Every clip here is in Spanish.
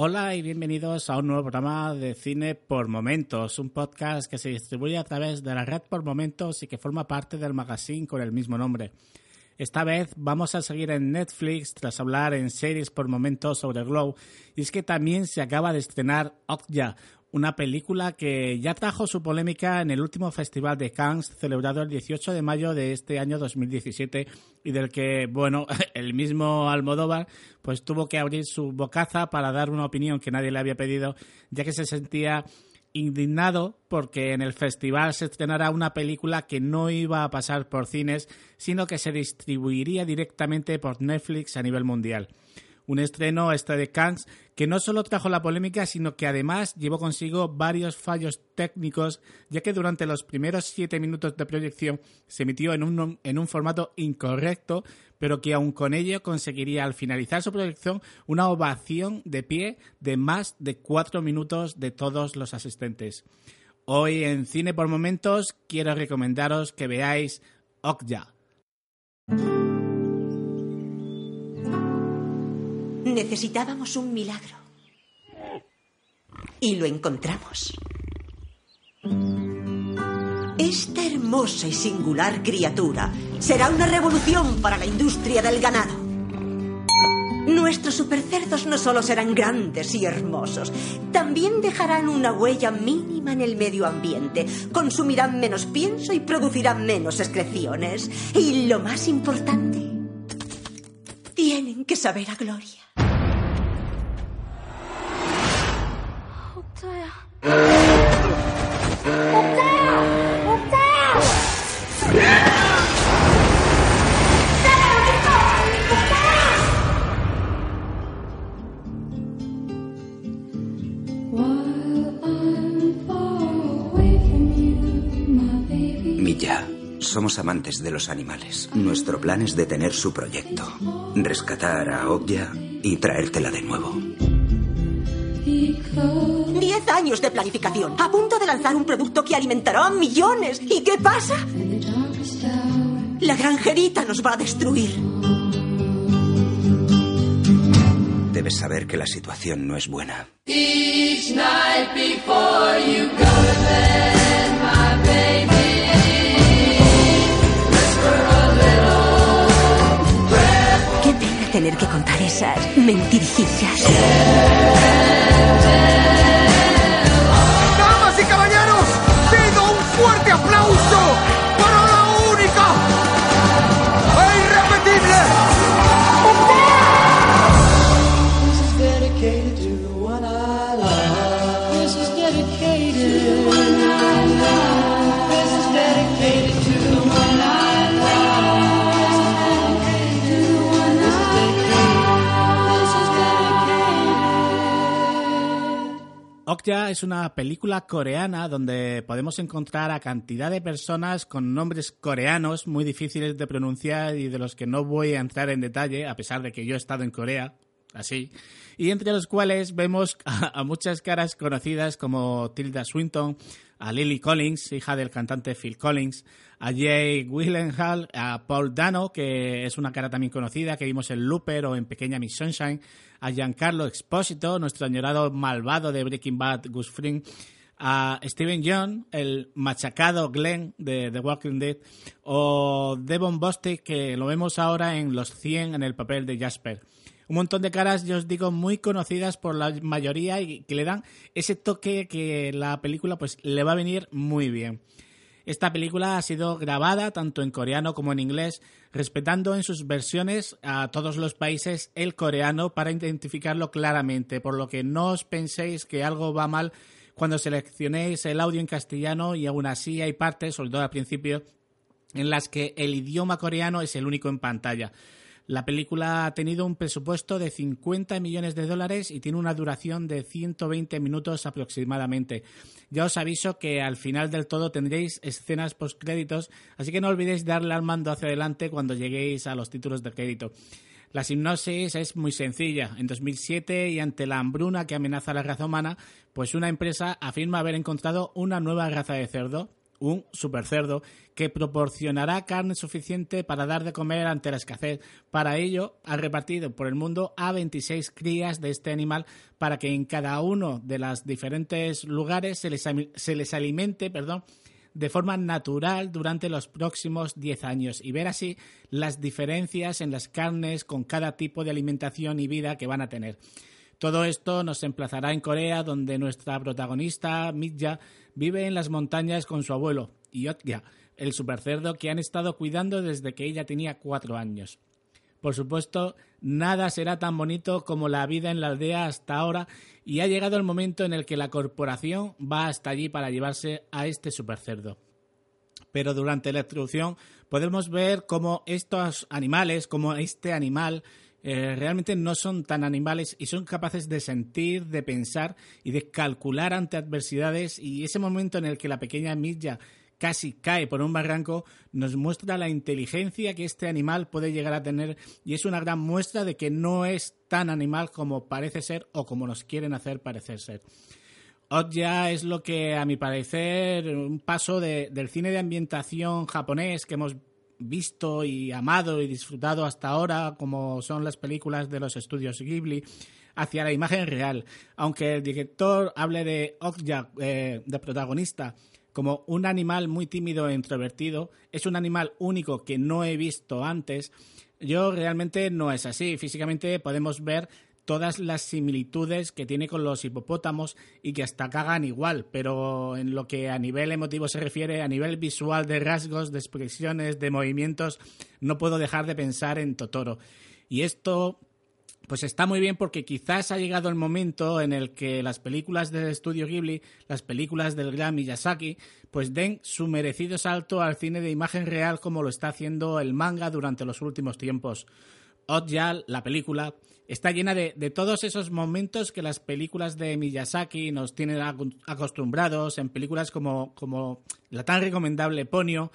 Hola y bienvenidos a un nuevo programa de Cine por Momentos, un podcast que se distribuye a través de la red por Momentos y que forma parte del magazine con el mismo nombre. Esta vez vamos a seguir en Netflix tras hablar en series por momentos sobre Glow y es que también se acaba de estrenar Okja, una película que ya trajo su polémica en el último Festival de Cannes celebrado el 18 de mayo de este año 2017 y del que, bueno, el mismo Almodóvar pues tuvo que abrir su bocaza para dar una opinión que nadie le había pedido, ya que se sentía indignado porque en el festival se estrenara una película que no iba a pasar por cines, sino que se distribuiría directamente por Netflix a nivel mundial un estreno este de Cannes que no solo trajo la polémica, sino que además llevó consigo varios fallos técnicos, ya que durante los primeros siete minutos de proyección se emitió en un, en un formato incorrecto, pero que aun con ello conseguiría al finalizar su proyección una ovación de pie de más de cuatro minutos de todos los asistentes. Hoy en Cine por Momentos quiero recomendaros que veáis Okja. Necesitábamos un milagro. Y lo encontramos. Esta hermosa y singular criatura será una revolución para la industria del ganado. Nuestros supercerdos no solo serán grandes y hermosos, también dejarán una huella mínima en el medio ambiente, consumirán menos pienso y producirán menos excreciones. Y lo más importante, tienen que saber a gloria. Milla, somos amantes de los animales. Nuestro plan es detener su proyecto, rescatar a Ogya y traértela de nuevo. Diez años de planificación, a punto de lanzar un producto que alimentará a millones. ¿Y qué pasa? La granjerita nos va a destruir. Debes saber que la situación no es buena. Qué pena tener que contar esas mentirijillas. Es una película coreana donde podemos encontrar a cantidad de personas con nombres coreanos muy difíciles de pronunciar y de los que no voy a entrar en detalle, a pesar de que yo he estado en Corea, así, y entre los cuales vemos a, muchas caras conocidas como Tilda Swinton, a Lily Collins, hija del cantante Phil Collins, a Jay Gyllenhaal, a Paul Dano, que es una cara también conocida, que vimos en Looper o en Pequeña Miss Sunshine, a Giancarlo Expósito, nuestro añorado malvado de Breaking Bad, Gus Fring, a Steven Young, el machacado Glenn de The Walking Dead, o Devon Bostick, que lo vemos ahora en Los 100 en el papel de Jasper. Un montón de caras, yo os digo, muy conocidas por la mayoría y que le dan ese toque que la película pues le va a venir muy bien. Esta película ha sido grabada tanto en coreano como en inglés, respetando en sus versiones a todos los países el coreano para identificarlo claramente, por lo que no os penséis que algo va mal cuando seleccionéis el audio en castellano y aún así hay partes, sobre todo al principio, en las que el idioma coreano es el único en pantalla. La película ha tenido un presupuesto de 50 millones de dólares y tiene una duración de 120 minutos aproximadamente. Ya os aviso que al final del todo tendréis escenas postcréditos, así que no olvidéis darle al mando hacia adelante cuando lleguéis a los títulos de crédito. La hipnosis es muy sencilla. En 2007 y ante la hambruna que amenaza la raza humana, pues una empresa afirma haber encontrado una nueva raza de cerdo, un supercerdo, que proporcionará carne suficiente para dar de comer ante la escasez. Para ello, ha repartido por el mundo a 26 crías de este animal para que en cada uno de los diferentes lugares se les, se les alimente, perdón, de forma natural durante los próximos 10 años y ver así las diferencias en las carnes con cada tipo de alimentación y vida que van a tener. Todo esto nos emplazará en Corea, donde nuestra protagonista, Mitja, vive en las montañas con su abuelo, Yotga, el supercerdo que han estado cuidando desde que ella tenía cuatro años. Por supuesto, nada será tan bonito como la vida en la aldea hasta ahora y ha llegado el momento en el que la corporación va hasta allí para llevarse a este supercerdo. Pero durante la introducción podemos ver cómo estos animales, como este animal, eh, realmente no son tan animales y son capaces de sentir, de pensar y de calcular ante adversidades y ese momento en el que la pequeña Milla casi cae por un barranco, nos muestra la inteligencia que este animal puede llegar a tener y es una gran muestra de que no es tan animal como parece ser o como nos quieren hacer parecer ser. ya es lo que, a mi parecer, un paso del cine de ambientación japonés que hemos visto y amado y disfrutado hasta ahora, como son las películas de los estudios Ghibli, hacia la imagen real. Aunque el director hable de Okja eh, de protagonista como un animal muy tímido e introvertido, es un animal único que no he visto antes. Yo realmente no es así. Físicamente podemos ver todas las similitudes que tiene con los hipopótamos y que hasta cagan igual, pero en lo que a nivel emotivo se refiere, a nivel visual de rasgos, de expresiones, de movimientos, no puedo dejar de pensar en Totoro. Y esto pues está muy bien porque quizás ha llegado el momento en el que las películas del estudio Ghibli, las películas del gran Miyazaki, pues den su merecido salto al cine de imagen real como lo está haciendo el manga durante los últimos tiempos. Oddjal, la película, está llena de, todos esos momentos que las películas de Miyazaki nos tienen acostumbrados en películas como, como la tan recomendable Ponyo,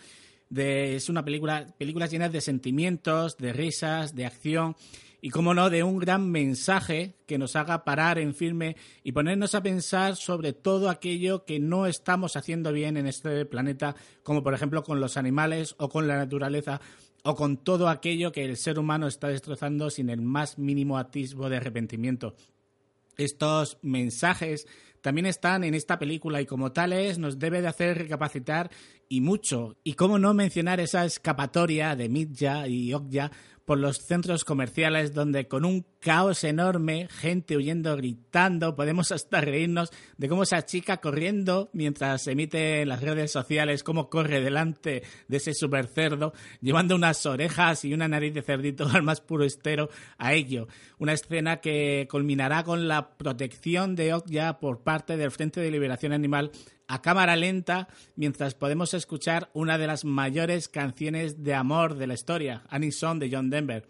de, es una película, películas llenas de sentimientos, de risas, de acción y, como no, de un gran mensaje que nos haga parar en firme y ponernos a pensar sobre todo aquello que no estamos haciendo bien en este planeta, como por ejemplo con los animales o con la naturaleza o con todo aquello que el ser humano está destrozando sin el más mínimo atisbo de arrepentimiento. Estos mensajes también están en esta película y como tales nos debe de hacer recapacitar y mucho. Y cómo no mencionar esa escapatoria de Midja y Okja por los centros comerciales donde con un caos enorme, gente huyendo, gritando, podemos hasta reírnos de cómo esa chica corriendo mientras emite en las redes sociales cómo corre delante de ese super cerdo, llevando unas orejas y una nariz de cerdito al más puro estero a ello. Una escena que culminará con la protección de Okja por parte del Frente de Liberación Animal a cámara lenta mientras podemos escuchar una de las mayores canciones de amor de la historia, Annie Song de John Denver.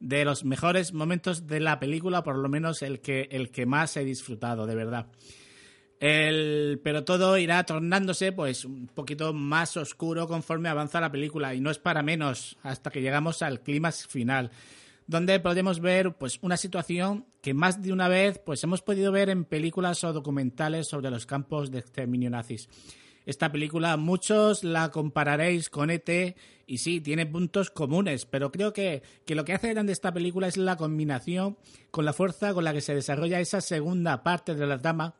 De los mejores momentos de la película, por lo menos el que, el que más he disfrutado, de verdad. pero todo irá tornándose pues un poquito más oscuro conforme avanza la película y no es para menos hasta que llegamos al clímax final donde podemos ver pues una situación que más de una vez pues hemos podido ver en películas o documentales sobre los campos de exterminio nazis. Esta película muchos la compararéis con ET y sí, tiene puntos comunes, pero creo que, que lo que hace grande esta película es la combinación con la fuerza con la que se desarrolla esa segunda parte de la trama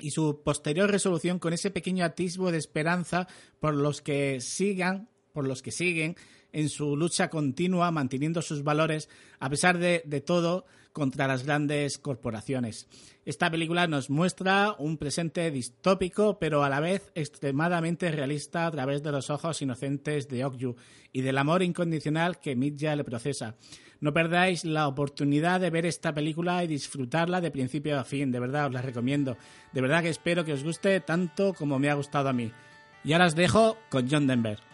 y su posterior resolución con ese pequeño atisbo de esperanza por los que sigan, por los que siguen en su lucha continua, manteniendo sus valores a pesar de, todo contra las grandes corporaciones. Esta película nos muestra un presente distópico, pero a la vez extremadamente realista a través de los ojos inocentes de Okju y del amor incondicional que Midja le procesa. No perdáis la oportunidad de ver esta película y disfrutarla de principio a fin, de verdad os la recomiendo. De verdad que espero que os guste tanto como me ha gustado a mí. Y ahora os dejo con John Denver.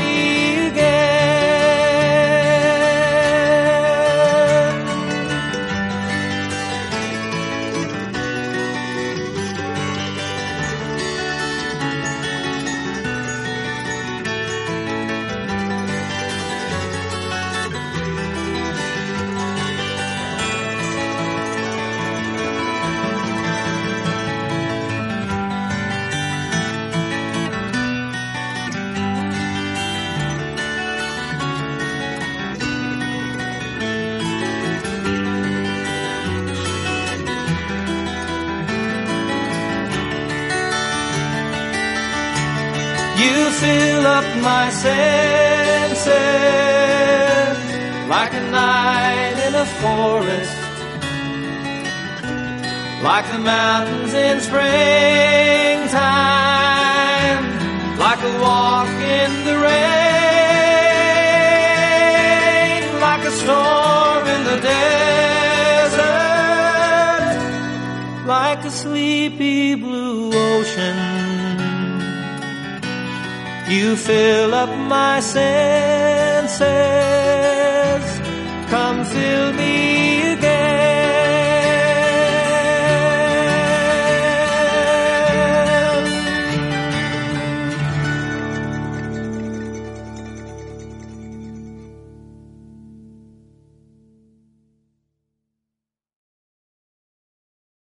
up my senses like a night in a forest, like the mountains in springtime, You fill up my senses. Come fill me again.